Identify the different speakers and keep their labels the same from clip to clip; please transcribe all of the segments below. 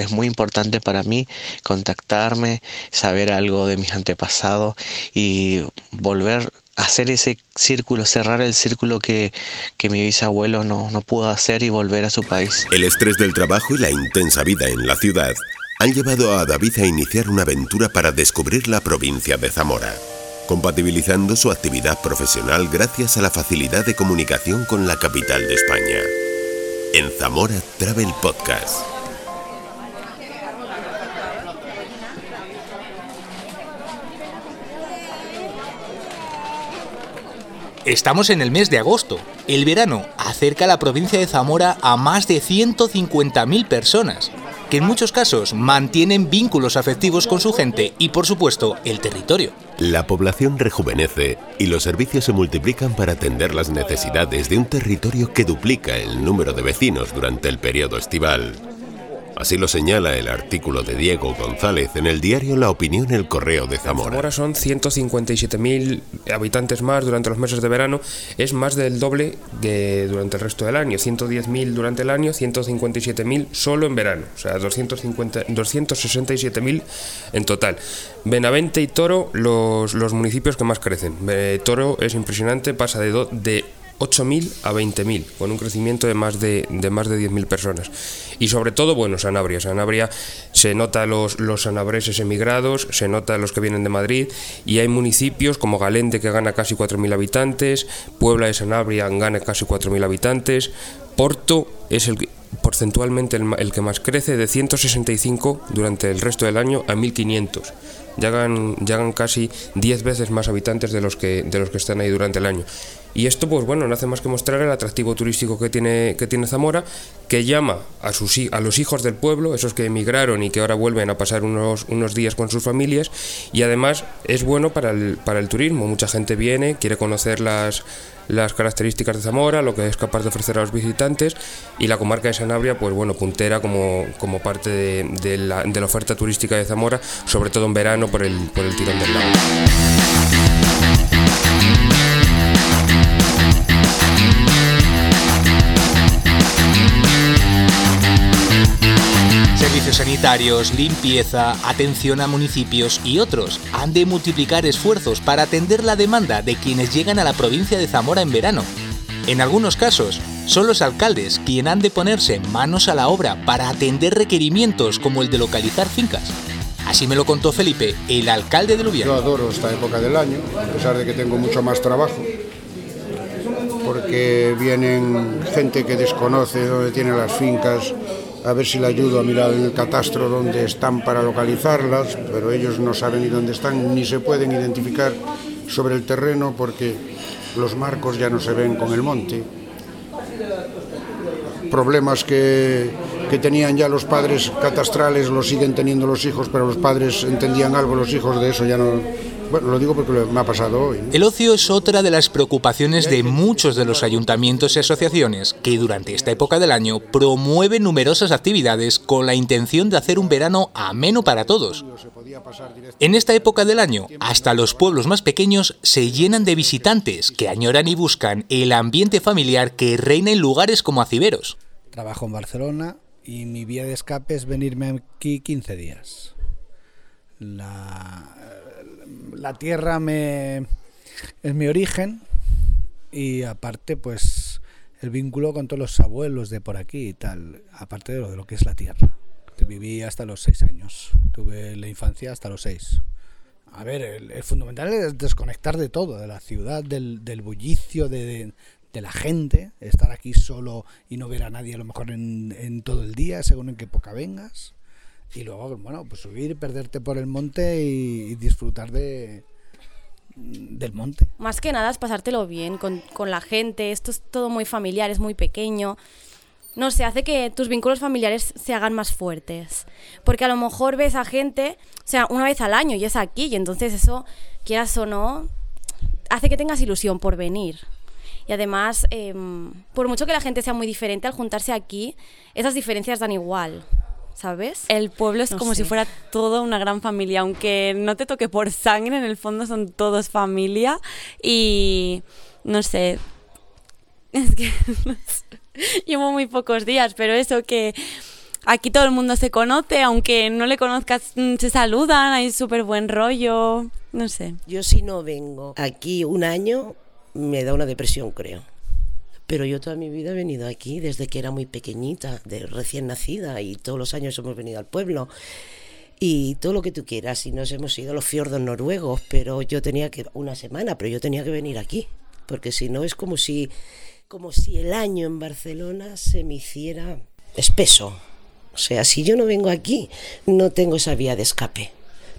Speaker 1: es muy importante para mí contactarme, saber algo de mis antepasados y volver a hacer ese círculo, cerrar el círculo que, que mi bisabuelo no, no pudo hacer y volver a su país.
Speaker 2: El estrés del trabajo y la intensa vida en la ciudad han llevado a David a iniciar una aventura para descubrir la provincia de Zamora, compatibilizando su actividad profesional gracias a la facilidad de comunicación con la capital de España. En Zamora Travel Podcast.
Speaker 3: Estamos en el mes de agosto. El verano acerca a la provincia de Zamora a más de 150.000 personas, que en muchos casos mantienen vínculos afectivos con su gente y, por supuesto, el territorio.
Speaker 2: La población rejuvenece y los servicios se multiplican para atender las necesidades de un territorio que duplica el número de vecinos durante el periodo estival. Así lo señala el artículo de Diego González en el diario La Opinión El Correo de Zamora.
Speaker 4: Zamora son 157.000 habitantes más durante los meses de verano, es más del doble que durante el resto del año, 110.000 durante el año, 157.000 solo en verano, o sea, 250 267.000 en total. Benavente y Toro, los, los municipios que más crecen. Eh, Toro es impresionante, pasa de, do- de 8.000 a 20.000, con un crecimiento de más de, de más de 10.000 personas. Y sobre todo, bueno, Sanabria. Sanabria se nota los, los sanabreses emigrados, se nota los que vienen de Madrid, y hay municipios como Galende, que gana casi 4.000 habitantes, Puebla de Sanabria gana casi 4.000 habitantes, Porto es el porcentualmente el, el que más crece, de 165 durante el resto del año a 1.500 llegan, llegan casi 10 veces más habitantes de los, que, de los que están ahí durante el año. Y esto, pues bueno, no hace más que mostrar el atractivo turístico que tiene, que tiene Zamora, que llama a, sus, a los hijos del pueblo, esos que emigraron y que ahora vuelven a pasar unos, unos días con sus familias, y además es bueno para el, para el turismo. Mucha gente viene, quiere conocer las, las características de Zamora, lo que es capaz de ofrecer a los visitantes, y la comarca de Sanabria, pues bueno, puntera como, como parte de, la oferta turística de Zamora, sobre todo en verano por el, por el tirón del lago.
Speaker 3: Servicios sanitarios, limpieza, atención a municipios y otros han de multiplicar esfuerzos para atender la demanda de quienes llegan a la provincia de Zamora en verano. En algunos casos, son los alcaldes quienes han de ponerse manos a la obra para atender requerimientos como el de localizar fincas. Así me lo contó Felipe, el alcalde de
Speaker 5: Yo
Speaker 3: Lubiano.
Speaker 5: adoro esta época del año, a pesar de que tengo mucho más trabajo, porque vienen gente que desconoce dónde tienen las fincas, a ver si le ayudo a mirar en el catastro dónde están para localizarlas, pero ellos no saben ni dónde están, ni se pueden identificar sobre el terreno porque los marcos ya no se ven con el monte. Problemas que, que tenían ya los padres catastrales los siguen teniendo los hijos, pero los padres entendían algo, los hijos de eso ya no... Bueno, lo digo porque me ha pasado hoy. ¿no?
Speaker 3: El ocio es otra de las preocupaciones de muchos de los ayuntamientos y asociaciones que durante esta época del año promueven numerosas actividades con la intención de hacer un verano ameno para todos. En esta época del año, hasta los pueblos más pequeños se llenan de visitantes que añoran y buscan el ambiente familiar que reina en lugares como Aciberos.
Speaker 6: Trabajo en Barcelona y mi vía de escape es venirme aquí 15 días. La, la tierra me, es mi origen y aparte pues el vínculo con todos los abuelos de por aquí y tal, aparte de lo, de lo que es la tierra. Viví hasta los 6 años, tuve la infancia hasta los 6. A ver, el, fundamental es desconectar de todo, de la ciudad, del, del bullicio, de la gente, estar aquí solo y no ver a nadie a lo mejor en, en todo el día, según en qué época vengas. Y luego, bueno, pues subir, perderte por el monte y, disfrutar de del monte.
Speaker 7: Más que nada es pasártelo bien con, con la gente. Esto es todo muy familiar, es muy pequeño. No sé, hace que tus vínculos familiares se hagan más fuertes. Porque a lo mejor ves a gente, o sea, una vez al año y es aquí, y entonces eso, quieras o no, hace que tengas ilusión por venir. Y además, eh, por mucho que la gente sea muy diferente, al juntarse aquí, esas diferencias dan igual. ¿Sabes?
Speaker 8: El pueblo es
Speaker 7: No
Speaker 8: como
Speaker 7: sé.
Speaker 8: si fuera toda una gran familia, aunque no te toque por sangre, en el fondo son todos familia y no sé, es que no sé. llevo muy pocos días, pero eso que aquí todo el mundo se conoce, aunque no le conozcas, mm, se saludan, hay súper buen rollo, no sé.
Speaker 9: Yo si no vengo aquí un año, me da una depresión, creo. Pero yo toda mi vida he venido aquí desde que era muy pequeñita, de recién nacida, y todos los años hemos venido al pueblo. Y todo lo que tú quieras, y nos hemos ido a los fiordos noruegos, pero yo tenía que, una semana, pero yo tenía que venir aquí, porque si no es como si, como si el año en Barcelona se me hiciera espeso. O sea, si yo no vengo aquí, no tengo esa vía de escape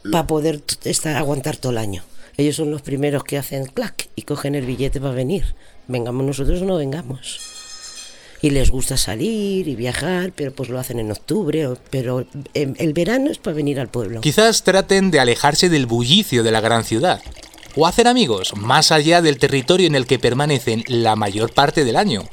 Speaker 9: para poder estar, aguantar todo el año. Ellos son los primeros que hacen clac y cogen el billete para venir. Vengamos nosotros o no vengamos. Y les gusta salir y viajar, pero pues lo hacen en octubre, pero el verano es para venir al pueblo.
Speaker 3: Quizás traten de alejarse del bullicio de la gran ciudad o hacer amigos más allá del territorio en el que permanecen la mayor parte del año.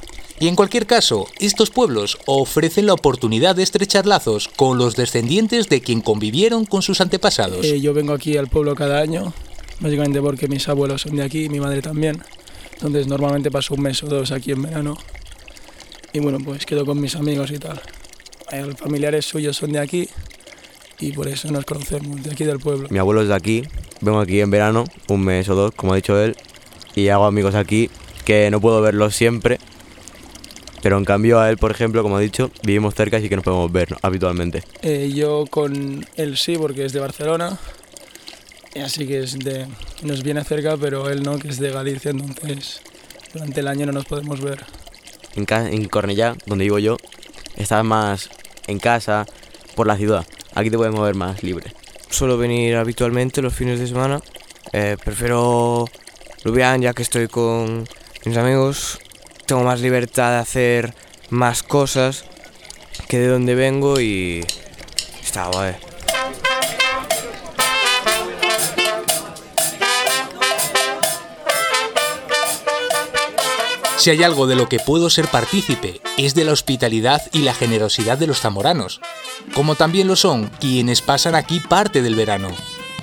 Speaker 3: Y en cualquier caso, estos pueblos ofrecen la oportunidad de estrechar lazos con los descendientes de quien convivieron con sus antepasados.
Speaker 10: Eh, yo vengo aquí al pueblo cada año, básicamente porque mis abuelos son de aquí y mi madre también. Entonces normalmente paso un mes o dos aquí en verano. Y bueno, pues quedo con mis amigos y tal. Los familiares suyos son de aquí y por eso nos conocemos, de aquí del pueblo.
Speaker 11: Mi abuelo es de aquí, vengo aquí en verano, un mes o dos, como ha dicho él, y hago amigos aquí que no puedo verlos siempre, pero en cambio a él, por ejemplo, como ha dicho, vivimos cerca y que nos podemos ver habitualmente.
Speaker 10: Eh, yo con él sí, porque es de Barcelona, así que es de, nos viene cerca, pero él no, que es de Galicia, entonces durante el año no nos podemos ver.
Speaker 11: En, en Cornellá, donde vivo yo, estás más en casa, por la ciudad. Aquí te puedes mover más libre.
Speaker 12: Suelo venir habitualmente los fines de semana. Eh, prefiero Lubián ya que estoy con mis amigos tengo más libertad de hacer más cosas que de donde vengo y está guay.
Speaker 3: Si hay algo de lo que puedo ser partícipe, es de la hospitalidad y la generosidad de los zamoranos, como también lo son quienes pasan aquí parte del verano.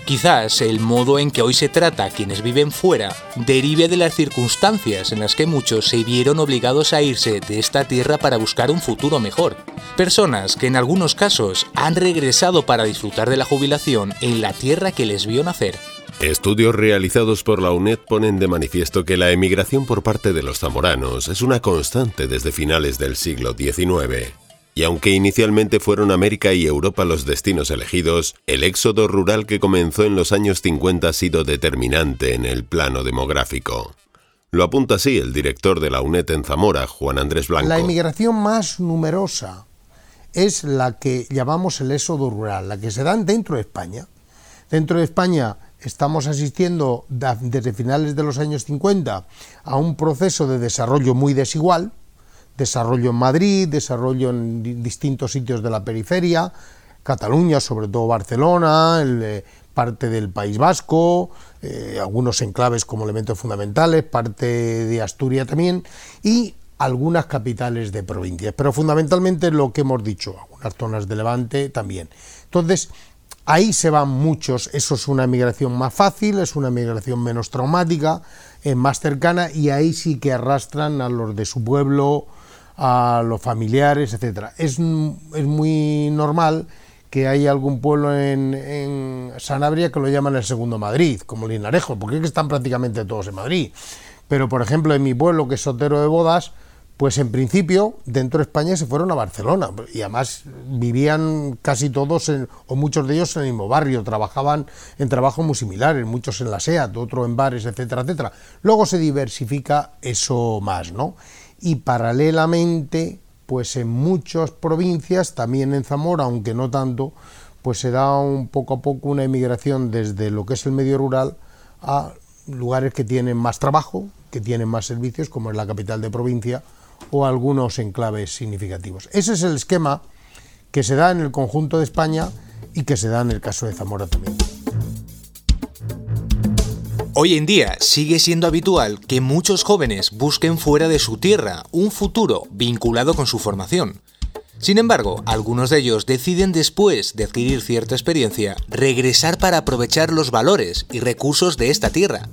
Speaker 3: Quizás el modo en que hoy se trata a quienes viven fuera derive de las circunstancias en las que muchos se vieron obligados a irse de esta tierra para buscar un futuro mejor. Personas que en algunos casos han regresado para disfrutar de la jubilación en la tierra que les vio nacer.
Speaker 2: Estudios realizados por la UNED ponen de manifiesto que la emigración por parte de los zamoranos es una constante desde finales del siglo XIX. Y aunque inicialmente fueron América y Europa los destinos elegidos, el éxodo rural que comenzó en los años 50 ha sido determinante en el plano demográfico. Lo apunta así el director de la UNED en Zamora, Juan Andrés Blanco.
Speaker 13: La inmigración más numerosa es la que llamamos el éxodo rural, la que se da dentro de España. Dentro de España estamos asistiendo desde finales de los años 50 a un proceso de desarrollo muy desigual, desarrollo en Madrid, desarrollo en distintos sitios de la periferia, Cataluña, sobre todo Barcelona, eh, parte del País Vasco, eh, algunos enclaves como elementos fundamentales, parte de Asturias también, y algunas capitales de provincias, pero fundamentalmente lo que hemos dicho, algunas zonas de Levante también. Entonces, ahí se van muchos, eso es una migración más fácil, es una migración menos traumática, es más cercana, y ahí sí que arrastran a los de su pueblo, a los familiares, etcétera. Es, es, muy normal que hay algún pueblo en, en, Sanabria que lo llaman el segundo Madrid, como Linarejo, porque es que están prácticamente todos en Madrid. Pero, por ejemplo, en mi pueblo, que es Sotero de Bodas, pues en principio dentro de España se fueron a Barcelona y además vivían casi todos o muchos de ellos en el mismo barrio, trabajaban en trabajos muy similares, muchos en la SEAT, otros en bares, etcétera, etcétera. Luego se diversifica eso más, ¿no? y paralelamente, pues en muchas provincias, también en Zamora, aunque no tanto, pues se da un poco a poco una emigración desde lo que es el medio rural a lugares que tienen más trabajo, que tienen más servicios, como es la capital de provincia, o algunos enclaves significativos. Ese es el esquema que se da en el conjunto de España y que se da en el caso de Zamora también.
Speaker 3: Hoy en día sigue siendo habitual que muchos jóvenes busquen fuera de su tierra un futuro vinculado con su formación. Sin embargo, algunos de ellos deciden después de adquirir cierta experiencia regresar para aprovechar los valores y recursos de esta tierra.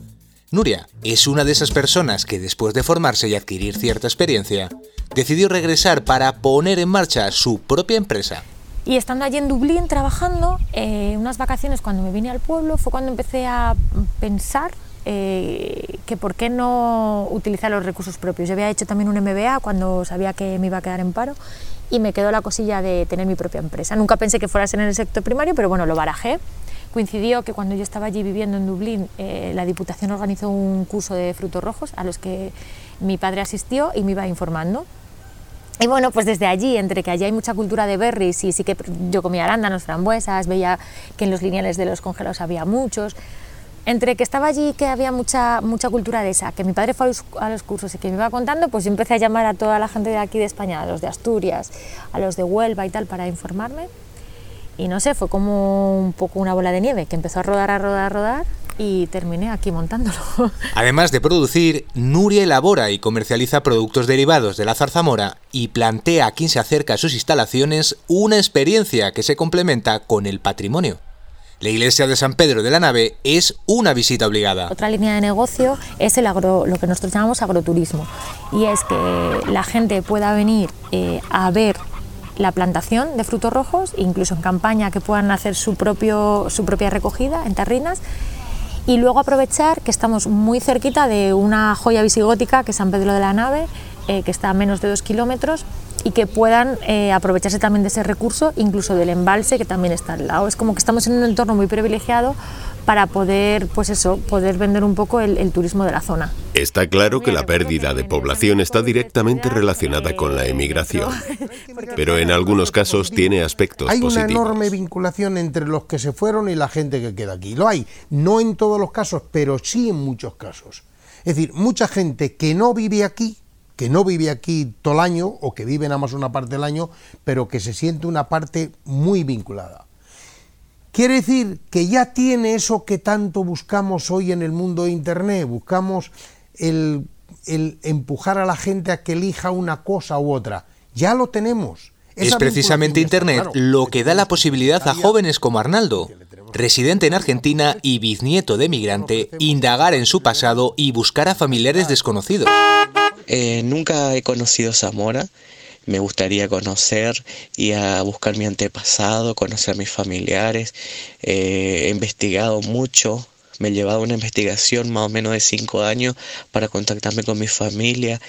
Speaker 3: Nuria es una de esas personas que después de formarse y adquirir cierta experiencia, decidió regresar para poner en marcha su propia empresa.
Speaker 14: Y estando allí en Dublín trabajando, eh, unas vacaciones cuando me vine al pueblo fue cuando empecé a pensar eh, que por qué no utilizar los recursos propios. Yo había hecho también un MBA cuando sabía que me iba a quedar en paro y me quedó la cosilla de tener mi propia empresa. Nunca pensé que fuera en el sector primario, pero bueno, lo barajé. Coincidió que cuando yo estaba allí viviendo en Dublín, eh, la Diputación organizó un curso de frutos rojos a los que mi padre asistió y me iba informando. Y bueno, pues desde allí, entre que allí hay mucha cultura de berries y sí que yo comía arándanos, frambuesas, veía que en los lineales de los congelados había muchos, entre que estaba allí que había mucha, mucha cultura de esa, que mi padre fue a los, a los, cursos y que me iba contando, pues yo empecé a llamar a toda la gente de aquí de España, a los de Asturias, a los de Huelva y tal, para informarme. Y no sé, fue como un poco una bola de nieve, que empezó a rodar, a rodar, a rodar y terminé aquí montándolo.
Speaker 3: Además de producir, Nuria elabora y comercializa productos derivados de la zarzamora y plantea a quien se acerca a sus instalaciones una experiencia que se complementa con el patrimonio. La iglesia de San Pedro de la Nave es una visita obligada.
Speaker 14: Otra línea de negocio es el agro, lo que nosotros llamamos agroturismo y es que la gente pueda venir eh, a ver la plantación de frutos rojos, incluso en campaña que puedan hacer su, propio, su propia recogida en tarrinas y luego aprovechar que estamos muy cerquita de una joya visigótica que es San Pedro de la Nave, eh, que está a menos de dos kilómetros y que puedan eh, aprovecharse también de ese recurso, incluso del embalse que también está al lado. Es como que estamos en un entorno muy privilegiado para poder, pues eso, poder vender un poco el, el turismo de la zona.
Speaker 2: Está claro que la pérdida de población está directamente relacionada con la emigración, pero en algunos casos tiene aspectos
Speaker 13: hay
Speaker 2: positivos.
Speaker 13: Hay una enorme vinculación entre los que se fueron y la gente que queda aquí. Lo hay, no en todos los casos, pero sí en muchos casos. Es decir, mucha gente que no vive aquí que no vive aquí todo el año o que vive nada más una parte del año, pero que se siente una parte muy vinculada. Quiere decir que ya tiene eso que tanto buscamos hoy en el mundo de Internet, buscamos el, el empujar a la gente a que elija una cosa u otra. Ya lo tenemos.
Speaker 3: Esa es precisamente Internet claro. lo que da la posibilidad a jóvenes como Arnaldo, residente en Argentina y bisnieto de migrante, indagar en su pasado y buscar a familiares desconocidos.
Speaker 1: Eh, nunca he conocido Zamora. Me gustaría conocer y a buscar mi antepasado, conocer a mis familiares. Eh, he investigado mucho. Me he llevado una investigación más o menos de cinco años para contactarme con mi familia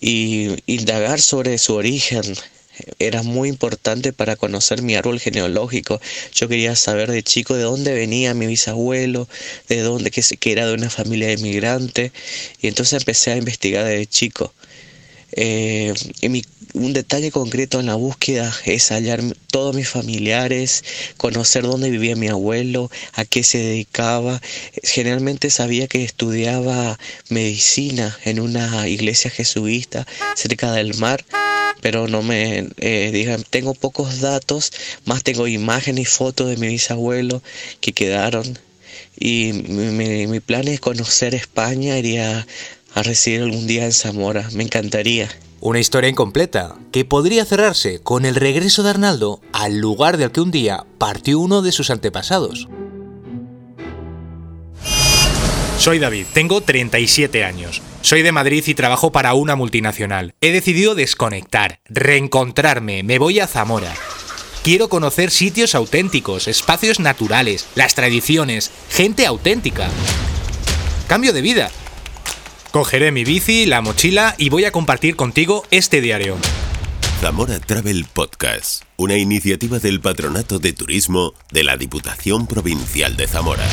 Speaker 1: y indagar sobre su origen, era muy importante para conocer mi árbol genealógico. Yo quería saber de chico de dónde venía mi bisabuelo, de dónde, que, que era de una familia inmigrante, y entonces empecé a investigar desde chico. Eh, un detalle concreto en la búsqueda es hallar todos mis familiares, conocer dónde vivía mi abuelo, a qué se dedicaba. Generalmente sabía que estudiaba medicina en una iglesia jesuita cerca del mar, pero no me eh, digan, tengo pocos datos, más tengo imágenes y fotos de mi bisabuelo que quedaron. Y mi, mi plan es conocer España, iría a residir algún día en Zamora. Me encantaría.
Speaker 3: Una historia incompleta, que podría cerrarse con el regreso de Arnaldo al lugar del que un día partió uno de sus antepasados. Soy David, tengo 37 años. Soy de Madrid y trabajo para una multinacional. He decidido desconectar, reencontrarme, me voy a Zamora. Quiero conocer sitios auténticos, espacios naturales, las tradiciones, gente auténtica. Cambio de vida. Cogeré mi bici, la mochila y voy a compartir contigo este diario.
Speaker 2: Zamora Travel Podcast, una iniciativa del Patronato de Turismo de la Diputación Provincial de Zamora.